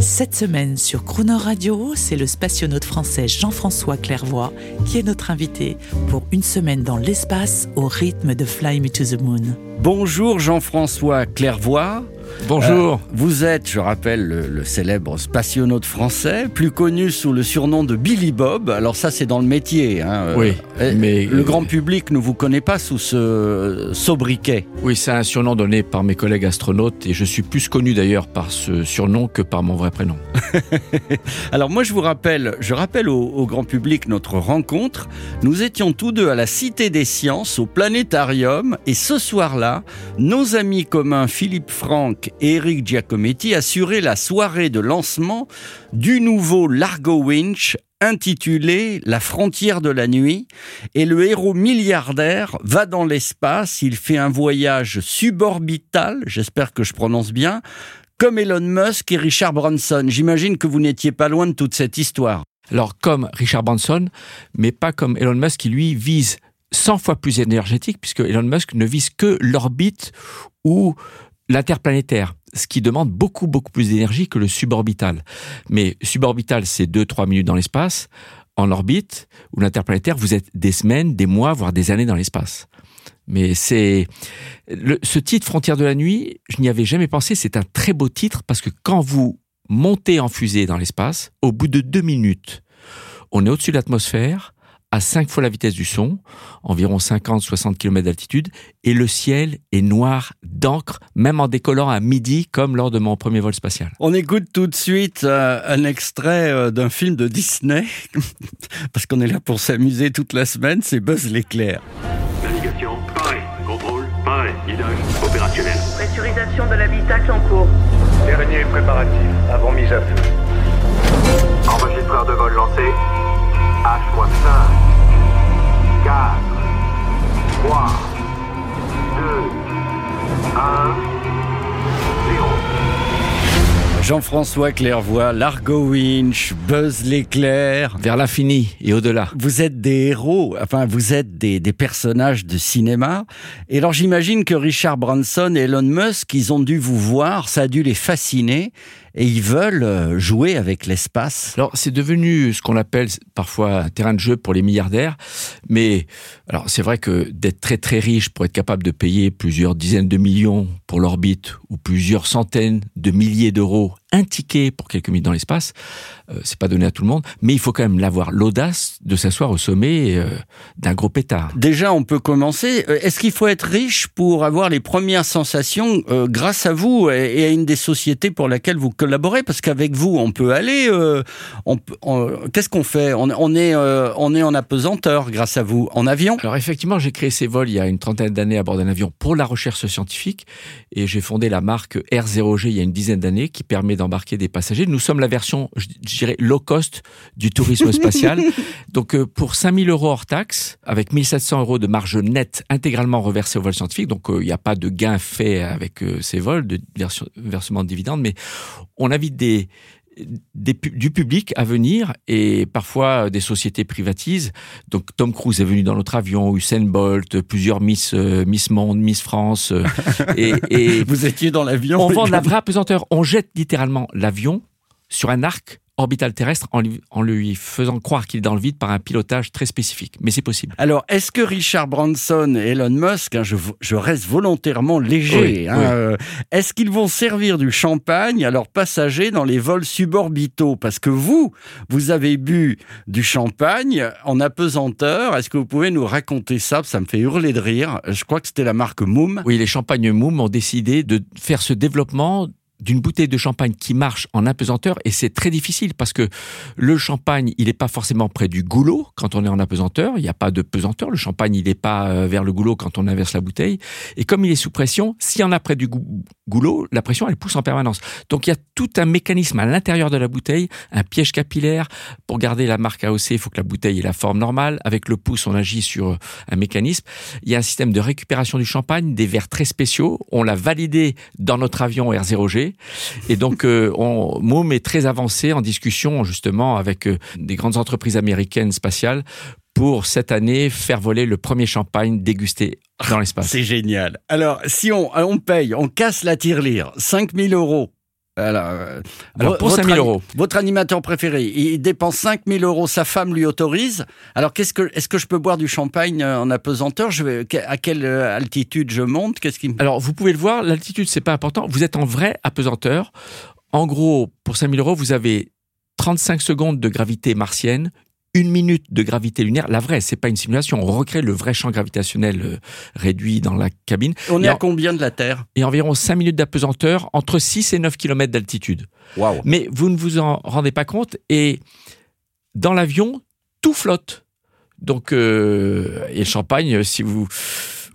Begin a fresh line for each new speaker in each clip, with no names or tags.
Cette semaine sur Croner Radio, c'est le spationaute français Jean-François Clairvoy qui est notre invité pour une semaine dans l'espace au rythme de Fly Me to the Moon.
Bonjour Jean-François Clairvoy.
Bonjour.
Euh, vous êtes, je rappelle, le, le célèbre spationaute français, plus connu sous le surnom de Billy Bob. Alors ça, c'est dans le métier. hein. Euh,
Oui,
euh,
mais-
le grand public ne vous connaît pas sous ce sobriquet.
Oui, c'est un surnom donné par mes collègues astronautes et je suis plus connu d'ailleurs par ce surnom que par mon vrai prénom.
Alors moi, je vous rappelle, je rappelle au, au grand public notre rencontre. Nous étions tous deux à la Cité des Sciences, au Planétarium, et ce soir-là, nos amis communs Philippe Franck Eric Giacometti assuraient la soirée de lancement du nouveau Largo Winch intitulé La frontière de la nuit et le héros milliardaire va dans l'espace, il fait un voyage suborbital, j'espère que je prononce bien, comme Elon Musk et Richard Branson. J'imagine que vous n'étiez pas loin de toute cette histoire.
Alors comme Richard Branson, mais pas comme Elon Musk qui lui vise 100 fois plus énergétique puisque Elon Musk ne vise que l'orbite ou l'interplanétaire, ce qui demande beaucoup beaucoup plus d'énergie que le suborbital. Mais suborbital, c'est 2-3 minutes dans l'espace. En orbite ou l'interplanétaire, vous êtes des semaines, des mois, voire des années dans l'espace. Mais c'est le- ce titre Frontière de la nuit, je n'y avais jamais pensé. C'est un très beau titre parce que quand vous montez en fusée dans l'espace, au bout de deux minutes, on est au-dessus de l'atmosphère, à cinq fois la vitesse du son, environ 50-60 km d'altitude, et le ciel est noir d'encre, même en décollant à midi, comme lors de mon premier vol spatial.
On écoute tout de suite euh, un extrait euh, d'un film de Disney, parce qu'on est là pour s'amuser toute la semaine, c'est Buzz l'éclair.
Navigation, pareil. Contrôle, pareil. Guidage, opérationnel.
Pressurisation de l'habitacle en cours.
Dernier préparatif, avant mise à feu. Enregistreur de vol lancé. H-5, 4, 3, 2, 1, 0.
Jean-François Clairvoy, Largo Winch, Buzz l'éclair.
Vers l'infini et au-delà.
Vous êtes des héros, enfin vous êtes des, des personnages de cinéma. Et alors j'imagine que Richard Branson et Elon Musk, ils ont dû vous voir, ça a dû les fasciner, et ils veulent euh, jouer avec l'espace.
Alors, c'est devenu ce qu'on appelle parfois un terrain de jeu pour les milliardaires. Mais, alors, c'est vrai que d'être très très riche pour être capable de payer plusieurs dizaines de millions pour l'orbite ou plusieurs centaines de milliers d'euros un ticket pour quelques minutes dans l'espace, euh, c'est pas donné à tout le monde. Mais il faut quand même l'avoir l'audace de s'asseoir au sommet euh, d'un gros pétard.
Déjà, on peut commencer. Euh, Est-ce qu'il faut être riche pour avoir les premières sensations euh, grâce à vous et, à une des sociétés pour laquelle vous collaborez? Parce qu'avec vous, on peut aller. on peut- on- Qu'est-ce qu'on fait? On, on est, on est en apesanteur grâce à vous, en avion.
Alors effectivement, j'ai créé ces vols il y a une trentaine d'années à bord d'un avion pour la recherche scientifique et j'ai fondé la marque R0G il y a une dizaine d'années qui permet d'embarquer des passagers. Nous sommes la version, je dirais, low cost du tourisme spatial. donc euh, pour 5000 euros hors taxe, avec 1700 euros de marge nette intégralement reversée au vol scientifique, donc euh, il n'y a pas de gain fait avec euh, ces vols, de versement de dividendes, mais on invite des des du public à venir et parfois euh, des sociétés privatisent. Donc Tom Cruise est venu dans notre avion, Usain Bolt, plusieurs Miss euh, Miss Monde, Miss France euh, et, et
Vous étiez dans l'avion.
on vend de la vraie apesanteur. On jette littéralement l'avion sur un arc orbital terrestre en lui, en lui faisant croire qu'il est dans le vide par un pilotage très spécifique. Mais c'est possible.
Alors, est-ce que Richard Branson et Elon Musk, hein, je, je reste volontairement léger,
Oui,
hein,
oui.
euh, est-ce qu'ils vont servir du champagne à leurs passagers dans les vols suborbitaux? Parce que vous, vous avez bu du champagne en apesanteur. Est-ce que vous pouvez nous raconter ça? Ça me fait hurler de rire. Je crois que c'était la marque Moom.
Oui, les champagnes Moom ont décidé de faire ce développement d'une bouteille de champagne qui marche en apesanteur et c'est très difficile parce que le champagne, il n'est pas forcément près du goulot quand on est en apesanteur, il n'y a pas de pesanteur, le champagne, il n'est pas euh, vers le goulot quand on inverse la bouteille. Et comme il est sous pression, s'il y en a près du goulot, la pression elle pousse en permanence. Donc il y a tout un mécanisme à l'intérieur de la bouteille, un piège capillaire. Pour garder la marque AOC, il faut que la bouteille ait la forme normale, avec le pouce on agit sur un mécanisme. Il y a un système de récupération du champagne, des verres très spéciaux, on l'a validé dans notre avion R0G et donc, euh, on, est très avancé en discussion justement avec euh, des grandes entreprises américaines spatiales pour cette année faire voler le premier champagne dégusté dans l'espace.
C'est génial. Alors, si on, on paye, on casse la tirelire, 5000 euros
alors, euh, Alors pour 5000 euros.
Votre animateur préféré, il dépense 5000 euros, sa femme lui autorise. Alors, qu'est-ce que, est-ce que je peux boire du champagne euh, en apesanteur? Je vais, À quelle euh, altitude je monte? Qu'est-ce qui...
Alors, vous pouvez le voir, l'altitude, c'est pas important. Vous êtes en vrai apesanteur. En gros, pour 5000 euros, vous avez 35 secondes de gravité martienne, une minute de gravité lunaire, la vraie, c'est pas une simulation. On recrée le vrai champ gravitationnel euh, réduit dans la cabine.
On est à combien de la Terre?
Et environ 5 minutes d'apesanteur, entre 6 et 9 km d'altitude.
Wow.
Mais vous ne vous en rendez pas compte et dans l'avion, tout flotte. Donc, euh, et le champagne, si vous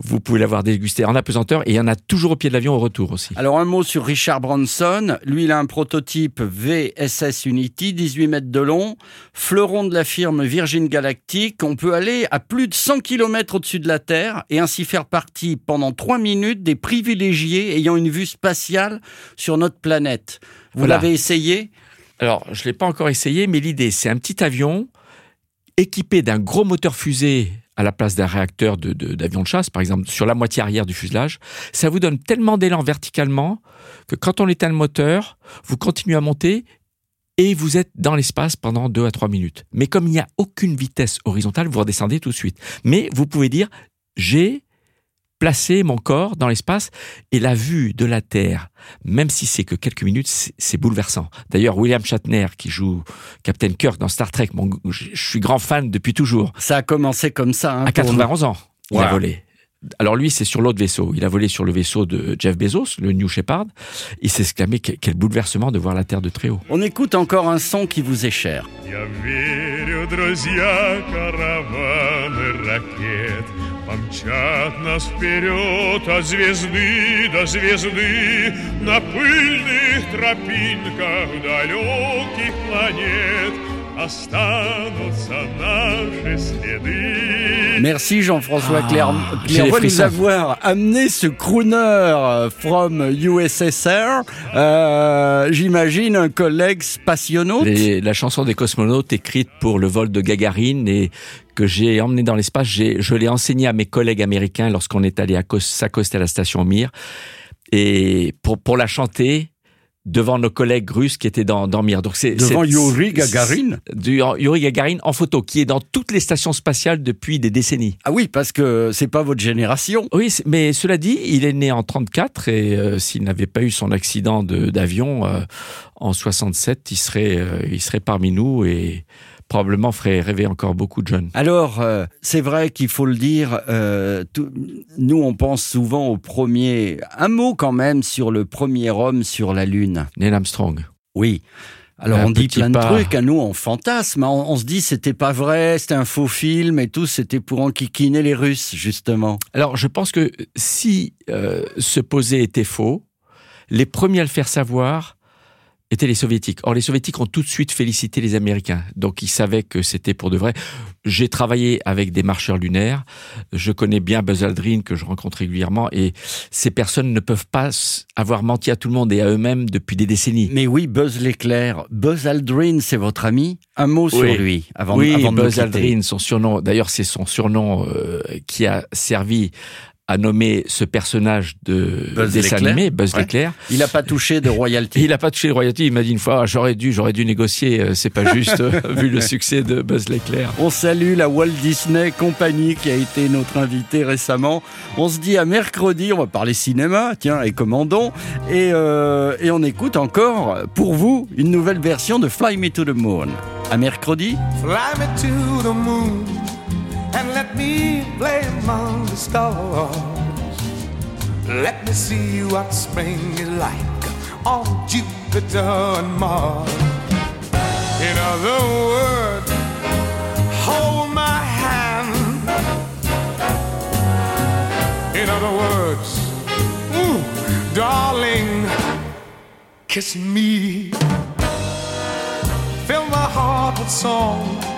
vous pouvez l'avoir dégusté en apesanteur et il y en a toujours au pied de l'avion au retour aussi.
Alors un mot sur Richard Branson. Lui, il a un prototype VSS Unity, 18 mètres de long, fleuron de la firme Virgin Galactic. On peut aller à plus de 100 km au-dessus de la Terre et ainsi faire partie pendant 3 minutes des privilégiés ayant une vue spatiale sur notre planète. Vous l'avez essayé?
Alors, je ne l'ai pas encore essayé, mais l'idée, c'est un petit avion équipé d'un gros moteur fusée à la place d'un réacteur d'avion de, chasse, par exemple, sur la moitié arrière du fuselage, ça vous donne tellement d'élan verticalement que quand on éteint le moteur, vous continuez à monter et vous êtes dans l'espace pendant 2 à 3 minutes. Mais comme il n'y a aucune vitesse horizontale, vous redescendez tout de suite. Mais vous pouvez dire, j'ai placer mon corps dans l'espace et la vue de la Terre, même si c'est que quelques minutes, c'est bouleversant. D'ailleurs, William Shatner, qui joue Captain Kirk dans Star Trek, je suis grand fan depuis toujours.
Ça a commencé comme ça. Hein,
à 91 ans, il a volé. Alors lui, c'est sur l'autre vaisseau. Il a volé sur le vaisseau de Jeff Bezos, le New Shepard. Il s'est exclamé quel bouleversement de voir la Terre de très haut.
On écoute encore un son qui vous est cher.
Помчат нас вперед от звезды до звезды На пыльных тропинках далеких планет
Merci Jean-François ah, Claire, nous avoir amené ce crooner euh, from USSR. Euh, J'imagine un collègue spationaute.
la chanson des cosmonautes écrite pour le vol de Gagarine et que j'ai emmené dans l'espace, je l'ai enseigné à mes collègues américains lorsqu'on est allé s'accoster à la station Mir. Et pour, pour la chanter, devant nos collègues russes qui étaient dans, dans Mir.
Donc c'est devant Yuri Gagarin.
Du, Yuri Gagarin en photo, qui est dans toutes les stations spatiales depuis des décennies.
Ah oui, parce que c'est pas votre génération.
Oui, mais cela dit, il est né en 34 et euh, s'il n'avait pas eu son accident d'avion euh, en 67, il serait, euh, il serait parmi nous et probablement ferait rêver encore beaucoup de jeunes.
Alors, euh, c'est vrai qu'il faut le dire, euh, nous on pense souvent au premier... Un mot quand même sur le premier homme sur la Lune.
Neil Armstrong.
Oui. Alors on dit plein de trucs, à nous on fantasme, on, on se dit c'était pas vrai, c'était un faux film et tout, c'était pour enquiquiner les Russes justement.
Alors je pense que si euh, ce posé était faux, les premiers à le faire savoir, étaient les soviétiques. Or, les soviétiques ont tout de suite félicité les Américains. Donc, ils savaient que c'était pour de vrai. J'ai travaillé avec des marcheurs lunaires. Je connais bien Buzz Aldrin, que je rencontre régulièrement. Et ces personnes ne peuvent pas avoir menti à tout le monde et à eux-mêmes depuis des décennies.
Mais oui, Buzz l'éclair. Buzz Aldrin, c'est votre ami Un mot sur lui, avant,
oui,
avant
de Buzz Aldrin, son surnom. D'ailleurs, c'est son surnom euh, qui a servi a nommé ce personnage de
Buzz
dessin animé, Buzz l'éclair.
Il n'a pas touché de royalty.
Il n'a pas touché de royalty. Il m'a dit une fois, ah, j'aurais dû, j'aurais dû négocier. Euh, c'est pas juste euh, vu le succès de Buzz l'éclair.
On salue la Walt Disney Company qui a été notre invité récemment. On se dit à mercredi. On va parler cinéma, tiens, et commandons. Et, euh, et on écoute encore pour vous une nouvelle version de Fly Me to the Moon. À mercredi.
Fly me to the moon. And let me play among the stars. Let me see what spring is like on Jupiter and Mars. In other words, hold my hand. In other words, ooh, darling, kiss me. Fill my heart with song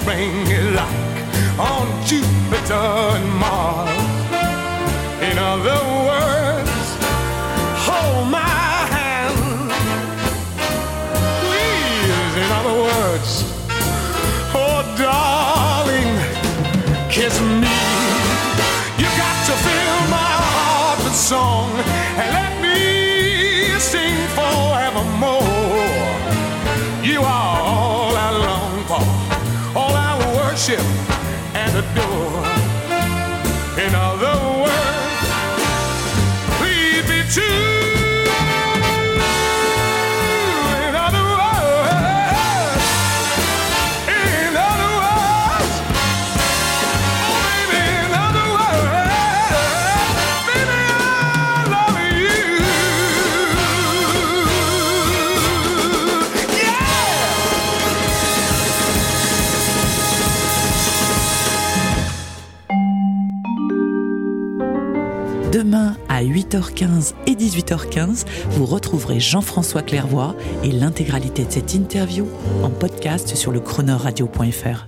Spring like on Jupiter and Mars. In other words, hold my hand. Please, in other words, oh darling, kiss me. You got to fill my heart with song and let me sing forevermore. You are and adore. In other
Demain à 8h15 et 18h15, vous retrouverez Jean-François Clairvoy et l'intégralité de cette interview en podcast sur le chronoradio.fr.